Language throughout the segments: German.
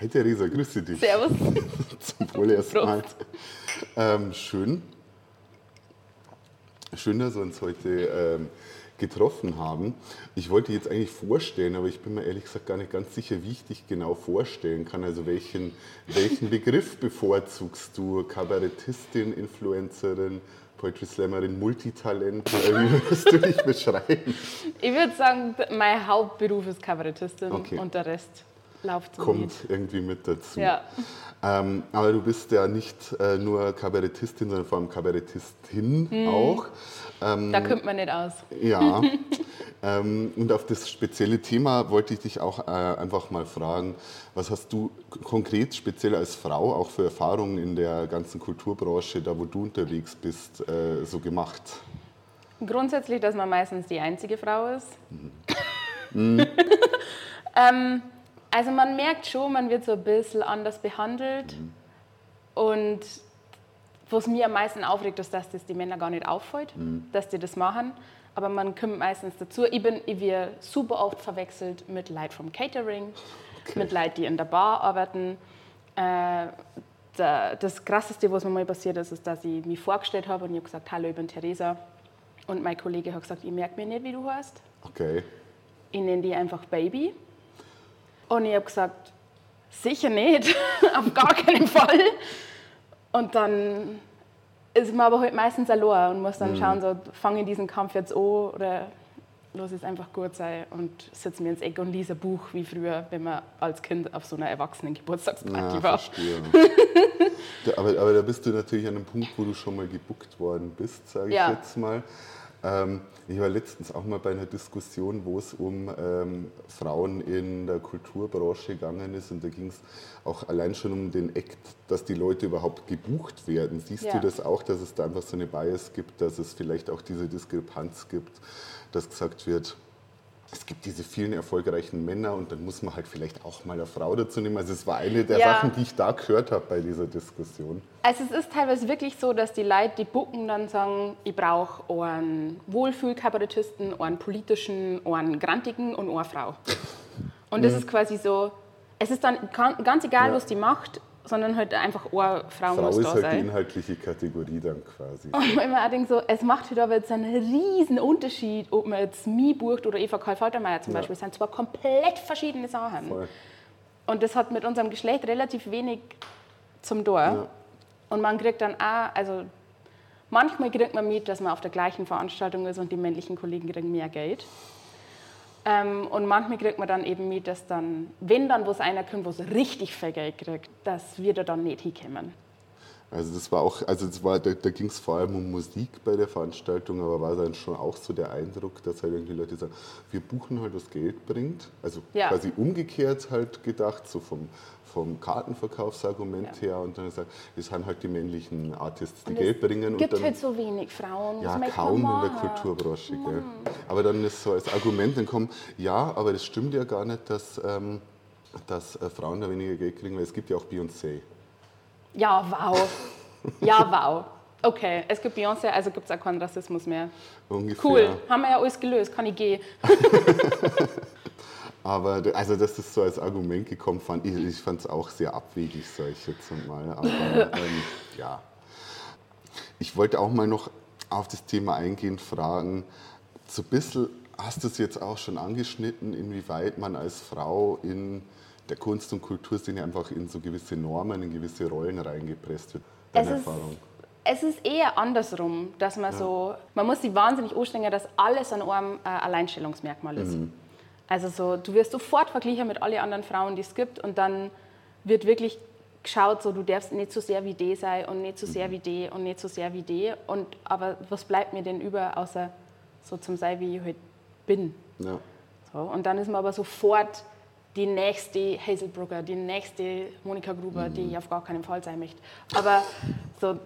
Hi Theresa, grüße dich. Servus. Zum Wohl erstmal. Ähm, schön. Schön, dass wir uns heute ähm, getroffen haben. Ich wollte jetzt eigentlich vorstellen, aber ich bin mir ehrlich gesagt gar nicht ganz sicher, wie ich dich genau vorstellen kann. Also welchen, welchen Begriff bevorzugst du? Kabarettistin, Influencerin, Poetry Slammerin, Multitalent? Äh, Wie würdest du dich beschreiben? Ich würde sagen, mein Hauptberuf ist Kabarettistin Okay. und der Rest läuft so Kommt irgendwie mit dazu. Ja. Ähm, aber du bist ja nicht äh, nur Kabarettistin, sondern vor allem Kabarettistin Mhm. auch. Ähm, Da kommt man nicht aus. Ja, ähm, und auf das spezielle Thema wollte ich dich auch äh, einfach mal fragen, was hast du konkret speziell als Frau auch für Erfahrungen in der ganzen Kulturbranche, da wo du unterwegs bist, äh, so gemacht? Grundsätzlich, dass man meistens die einzige Frau ist. ähm, also man merkt schon, man wird so ein bisschen anders behandelt. Und was mir am meisten aufregt, ist, dass das die Männer gar nicht auffällt, dass die das machen. Aber man kommt meistens dazu. Ich, bin, ich werde super oft verwechselt mit Leuten vom Catering, mit Leuten, die in der Bar arbeiten. Äh, das Krasseste, was mir mal passiert ist, ist, dass ich mich vorgestellt habe und ich habe gesagt, hallo, ich bin Theresa. Und mein Kollege hat gesagt, ich merke mir nicht, wie du heißt. Okay. Ich nenne die einfach Baby. Und ich habe gesagt, sicher nicht, auf gar keinen Fall. Und dann ist man aber halt meistens verloren und muss dann schauen, so, fange ich diesen Kampf jetzt an oder lass es einfach gut sein und sitze mir ins Eck und lese ein Buch wie früher, wenn man als Kind auf so einer erwachsenen Geburtstagsparty Ja, war. aber, aber da bist du natürlich an einem Punkt, wo du schon mal gebuckt worden bist, sage ich Ja. jetzt mal. Ähm, ich war letztens auch mal bei einer Diskussion, wo es um ähm, Frauen in der Kulturbranche gegangen ist. Und da ging es auch allein schon um den Act, dass die Leute überhaupt gebucht werden. Siehst Ja. du das auch, dass es da einfach so eine Bias gibt, dass es vielleicht auch diese Diskrepanz gibt, dass gesagt wird, es gibt diese vielen erfolgreichen Männer und dann muss man halt vielleicht auch mal eine Frau dazu nehmen. Also es war eine der Ja. Sachen, die ich da gehört habe bei dieser Diskussion. Also es ist teilweise wirklich so, dass die Leute, die bucken, dann sagen, ich brauche einen Wohlfühlkabarettisten, einen politischen, einen grantigen und eine Frau. Und das ist quasi so, es ist dann gan- ganz egal, Ja. was die macht, sondern halt einfach eine Frau, Frau muss ist da halt die sein. inhaltliche Kategorie dann quasi. Und man immer auch denkt so, es macht halt aber jetzt einen riesen Unterschied, ob man jetzt mich bucht oder Eva Karl Faltermeier zum Ja. Beispiel. Das sind zwei komplett verschiedene Sachen. Voll. Und das hat mit unserem Geschlecht relativ wenig zum Tor. Und man kriegt dann auch, also manchmal kriegt man mit, dass man auf der gleichen Veranstaltung ist und die männlichen Kollegen kriegen mehr Geld. Ähm, und manchmal kriegt man dann eben mit, dass dann, wenn dann was einer kommt, was richtig viel Geld kriegt, dass wir da dann nicht hinkommen. Also das war auch, also das war, da, da ging es vor allem um Musik bei der Veranstaltung, aber war dann schon auch so der Eindruck, dass halt irgendwie Leute sagen, wir buchen halt, was Geld bringt. Also Ja. quasi umgekehrt halt gedacht, so vom, vom Kartenverkaufsargument her und dann gesagt, es sind halt die männlichen Artists, die Geld es bringen. gibt und dann, halt so wenig Frauen. Ja, kaum in der. Kulturbranche. Gell. Aber dann ist so als Argument dann kommen, ja, aber das stimmt ja gar nicht, dass, ähm, dass äh, Frauen da weniger Geld kriegen, weil es gibt ja auch Beyoncé. Ja, wow. Ja, wow. Okay, es gibt Beyoncé, also gibt es auch keinen Rassismus mehr. Ungefähr. Cool, haben wir ja alles gelöst, kann ich gehen. Aber also, dass das so als Argument gekommen fand, ich, ich fand es auch sehr abwegig, sag ich jetzt mal. Aber ähm, ja. Ich wollte auch mal noch auf das Thema eingehend fragen, so ein bisschen, hast du es jetzt auch schon angeschnitten, inwieweit man als Frau in der Kunst- und Kulturszene einfach in so gewisse Normen, in gewisse Rollen reingepresst wird? Deine Es ist, Erfahrung? es ist eher andersrum, dass man so, man muss sich wahnsinnig anstrengen, dass alles an einem äh, Alleinstellungsmerkmal ist. Mhm. Also so, du wirst sofort verglichen mit allen anderen Frauen, die es gibt und dann wird wirklich geschaut, so, du darfst nicht so sehr wie die sein und nicht so Mhm. sehr wie die und nicht so sehr wie die. Und, aber was bleibt mir denn über, außer so zum sein, wie ich halt bin? Ja. So, und dann ist man aber sofort die nächste Hazelbrugger, die nächste Monika Gruber, die ich auf gar keinen Fall sein möchte. Aber so,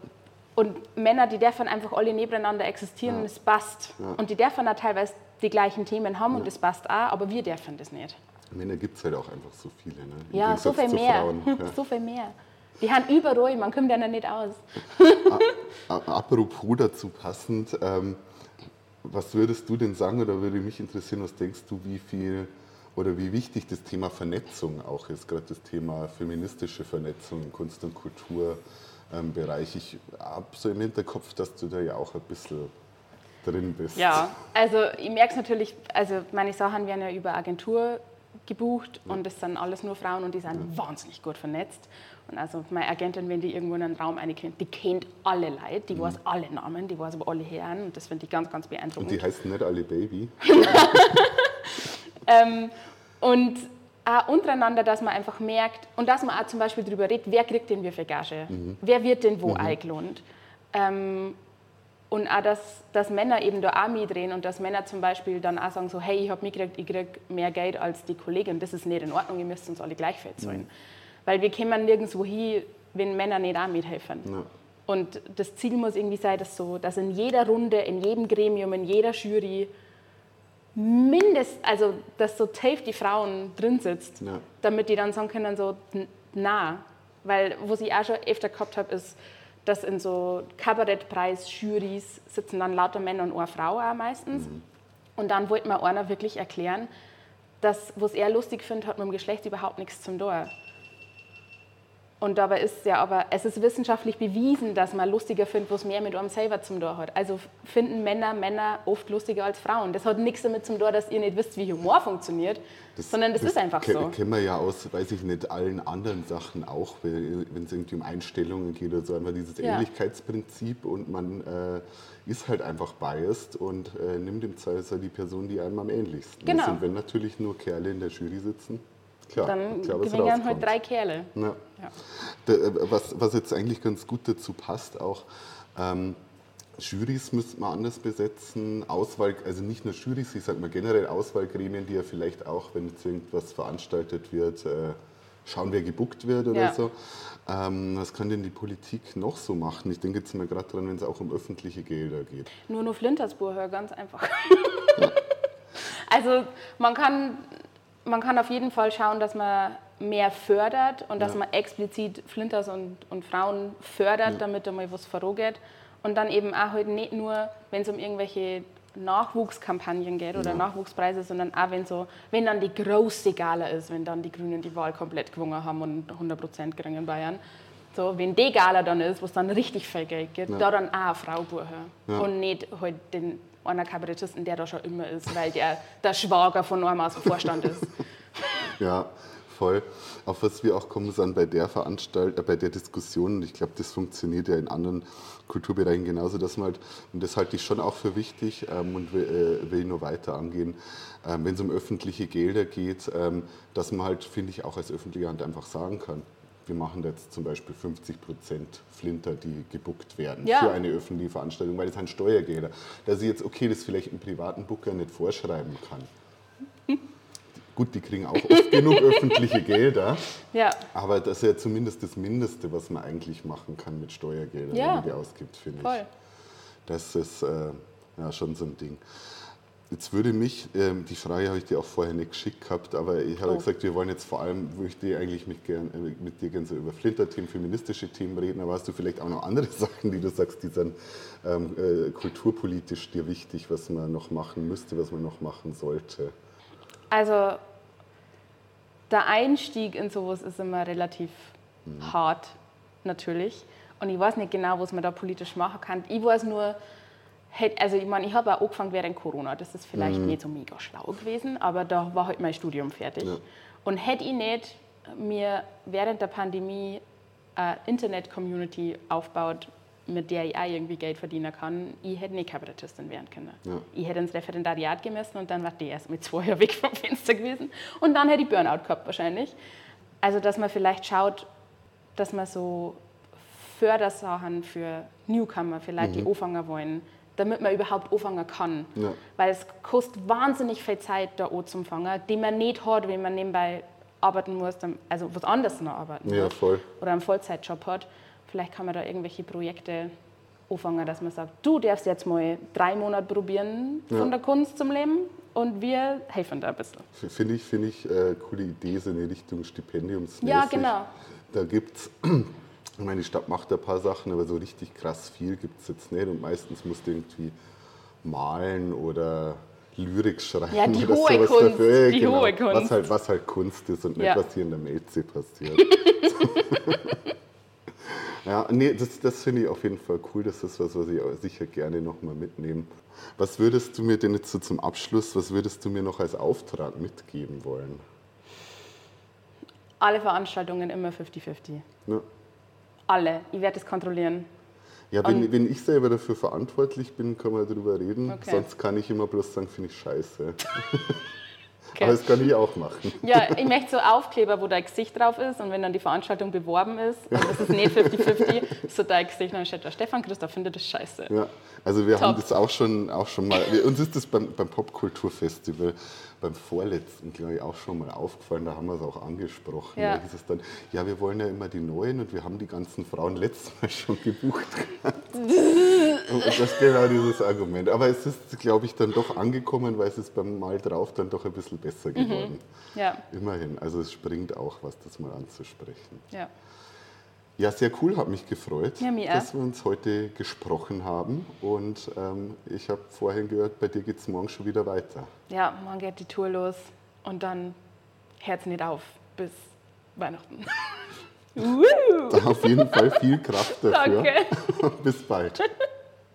und Männer, die dürfen einfach alle nebeneinander existieren und es passt. Und die dürfen auch teilweise die gleichen Themen haben und es passt auch, aber wir dürfen das nicht. Männer gibt es halt auch einfach so viele. Ne? Im Ja, so viel mehr. Ja. so viel mehr. Die haben überall, man kommt ja nicht aus. Apropos dazu passend, ähm, was würdest du denn sagen oder würde mich interessieren, was denkst du, wie viel oder wie wichtig das Thema Vernetzung auch ist, gerade das Thema feministische Vernetzung im Kunst- und Kulturbereich. Ich habe so im Hinterkopf, dass du da ja auch ein bisschen drin bist. Ja, also ich merke es natürlich, also meine Sachen werden ja über Agentur gebucht ja. und das sind alles nur Frauen und die sind ja. wahnsinnig gut vernetzt. Und also meine Agentin, wenn die irgendwo in einen Raum kennt, die kennt alle Leute, die mhm. weiß alle Namen, die weiß aber alle Herren und das finde ich ganz, ganz beeindruckend. Und die heißen nicht alle Baby? ähm, und auch untereinander, dass man einfach merkt und dass man auch zum Beispiel darüber redet, wer kriegt denn wie viel Gage, mhm. wer wird denn wo mhm. eingelohnt. Ähm, und auch, dass, dass Männer eben da auch mitdrehen und dass Männer zum Beispiel dann auch sagen so, hey, ich habe mitgekriegt, ich kriege mehr Geld als die Kollegin, das ist nicht in Ordnung, ihr müsst uns alle gleich viel zahlen. Mhm. Weil wir kommen nirgendwo hin, wenn Männer nicht auch mithelfen. Ja. Und das Ziel muss irgendwie sein, dass, so, dass in jeder Runde, in jedem Gremium, in jeder Jury mindest, also dass so tief die Frauen drin sitzt, ja. damit die dann sagen können, so, na, weil was ich auch schon öfter gehabt habe, ist, dass in so Kabarettpreis-Juries sitzen dann lauter Männer und eine Frau auch meistens. Mhm. Und dann wollte mir einer wirklich erklären, dass, was er lustig findet, hat mit dem Geschlecht überhaupt nichts zum tun. Und dabei ist ja aber, es ist wissenschaftlich bewiesen, dass man lustiger findet, was mehr mit einem selber zum Tor hat. Also finden Männer Männer oft lustiger als Frauen. Das hat nichts damit zum Tor, dass ihr nicht wisst, wie Humor funktioniert, das, sondern das, das ist einfach so. Kennen wir ja aus, weiß ich nicht, allen anderen Sachen auch, wenn es irgendwie um Einstellungen geht oder so, einfach dieses ja. Ähnlichkeitsprinzip und man äh, ist halt einfach biased und äh, nimmt im Zweifelsfall die Person, die einem am ähnlichsten genau. ist. Und wenn natürlich nur Kerle in der Jury sitzen, Klar, dann klar, gewinnen halt drei Kerle. Ja. Ja. Äh, was, was jetzt eigentlich ganz gut dazu passt, auch ähm, Jurys müsste man anders besetzen, Auswahl, also nicht nur Jurys, ich sage mal generell Auswahlgremien, die ja vielleicht auch, wenn jetzt irgendwas veranstaltet wird, äh, schauen, wer gebuckt wird oder ja. so. Ähm, was kann denn die Politik noch so machen? Ich denke jetzt mal gerade dran, wenn es auch um öffentliche Gelder geht. Nur noch Flintersburger, ganz einfach. also man kann man kann auf jeden Fall schauen, dass man mehr fördert und dass ja. man explizit Flinters und, und Frauen fördert, ja. damit da mal was vorangeht. Und dann eben auch halt nicht nur, wenn es um irgendwelche Nachwuchskampagnen geht oder ja. Nachwuchspreise, sondern auch wenn, so, wenn dann die große Gala ist, wenn dann die Grünen die Wahl komplett gewonnen haben und 100 Prozent kriegen in Bayern. So, wenn die Gala dann ist, wo es dann richtig viel Geld gibt, da dann auch eine Frau buchen. Und nicht halt den einer Kabarettisten, der da schon immer ist, weil der der Schwager von einem aus dem Vorstand ist. ja, voll. Auf was wir auch kommen, sind bei der Veranstaltung, äh, bei der Diskussion, und ich glaube, das funktioniert ja in anderen Kulturbereichen genauso, dass man halt, und das halte ich schon auch für wichtig ähm, und will, äh, will nur weiter angehen, ähm, wenn es um öffentliche Gelder geht, ähm, dass man halt, finde ich, auch als öffentliche Hand einfach sagen kann, wir machen jetzt zum Beispiel 50 Prozent Flinter, die gebuckt werden ja. für eine öffentliche Veranstaltung, weil das sind Steuergelder. Dass ich jetzt, okay, das vielleicht einem privaten Booker nicht vorschreiben kann. Gut, die kriegen auch oft genug öffentliche Gelder, ja. aber das ist ja zumindest das Mindeste, was man eigentlich machen kann mit Steuergeldern, ja. wenn man die ausgibt, finde ich. Das ist äh, ja, schon so ein Ding. Jetzt würde mich, ähm, die Frage habe ich dir auch vorher nicht geschickt gehabt, aber ich habe oh. gesagt, wir wollen jetzt vor allem, möchte ich eigentlich mit, gern, äh, mit dir gerne so über Flinter-Themen, feministische Themen reden, aber hast du vielleicht auch noch andere Sachen, die du sagst, die sind ähm, äh, kulturpolitisch dir wichtig, was man noch machen müsste, was man noch machen sollte? Also der Einstieg in sowas ist immer relativ mhm. hart, natürlich. Und ich weiß nicht genau, was man da politisch machen kann. Ich weiß nur, also ich meine, ich habe auch angefangen während Corona, das ist vielleicht mhm. nicht so mega schlau gewesen, aber da war halt mein Studium fertig. Ja. Und hätte ich nicht mir während der Pandemie eine Internet-Community aufgebaut, mit der ich auch irgendwie Geld verdienen kann, ich hätte nicht Kabarettistin werden können. Ja. Ich hätte ins Referendariat gemessen und dann war die erst mit zwei Jahren weg vom Fenster gewesen. Und dann hätte ich Burnout gehabt wahrscheinlich. Also, dass man vielleicht schaut, dass man so Fördersachen für Newcomer, vielleicht mhm. die anfangen wollen, damit man überhaupt anfangen kann. Ja. Weil es kostet wahnsinnig viel Zeit, da anzufangen, die man nicht hat, wenn man nebenbei arbeiten muss, also was anderes noch arbeiten ja, voll. oder einen Vollzeitjob hat. Vielleicht kann man da irgendwelche Projekte anfangen, dass man sagt, du darfst jetzt mal drei Monate probieren von ja. der Kunst zum Leben und wir helfen da ein bisschen. Finde ich, find ich äh, coole Idee, so eine Richtung Stipendiumsmäßig. Ja, genau. Da gibt es ich meine, die Stadt macht ein paar Sachen, aber so richtig krass viel gibt es jetzt nicht. Und meistens musst du irgendwie malen oder Lyrik schreiben. Ja, die oder hohe sowas Kunst, dafür. Ja, die genau. hohe Kunst. Was halt, was halt Kunst ist und Ja. nicht, was hier in der Melze passiert. ja, nee, das, das finde ich auf jeden Fall cool. Das ist was, was ich sicher gerne nochmal mitnehme. Was würdest du mir denn jetzt so zum Abschluss, was würdest du mir noch als Auftrag mitgeben wollen? Alle Veranstaltungen immer 50-50. Ja. Alle. Ich werde es kontrollieren. Ja, wenn, wenn ich selber dafür verantwortlich bin, kann man darüber reden. Okay. Sonst kann ich immer bloß sagen, finde ich scheiße. Okay. Aber das kann ich auch machen. Ja, ich möchte so Aufkleber, wo dein Gesicht drauf ist und wenn dann die Veranstaltung beworben ist und das ist nicht 50-50, so dein Gesicht, dann steht da Stefan Christoph findet das scheiße. Ja, also wir haben Top. das auch schon, auch schon mal, wir, uns ist das beim, beim Popkulturfestival, beim vorletzten, glaube ich, auch schon mal aufgefallen, da haben wir es auch angesprochen. Ja. Da hieß es dann, ja, wir wollen ja immer die Neuen und wir haben die ganzen Frauen letztes Mal schon gebucht. das ist genau dieses Argument. Aber es ist, glaube ich, dann doch angekommen, weil es ist beim Mal drauf dann doch ein bisschen besser Mhm. geworden. Ja, Immerhin, also es springt auch was, das mal anzusprechen. ja. Ja, sehr cool, hat mich gefreut, Ja, auch. dass wir uns heute gesprochen haben. Und ähm, ich habe vorhin gehört, bei dir geht es morgen schon wieder weiter. Ja, morgen geht die Tour los und dann hört nicht auf bis Weihnachten. Auf jeden Fall viel Kraft dafür. Danke. Bis bald.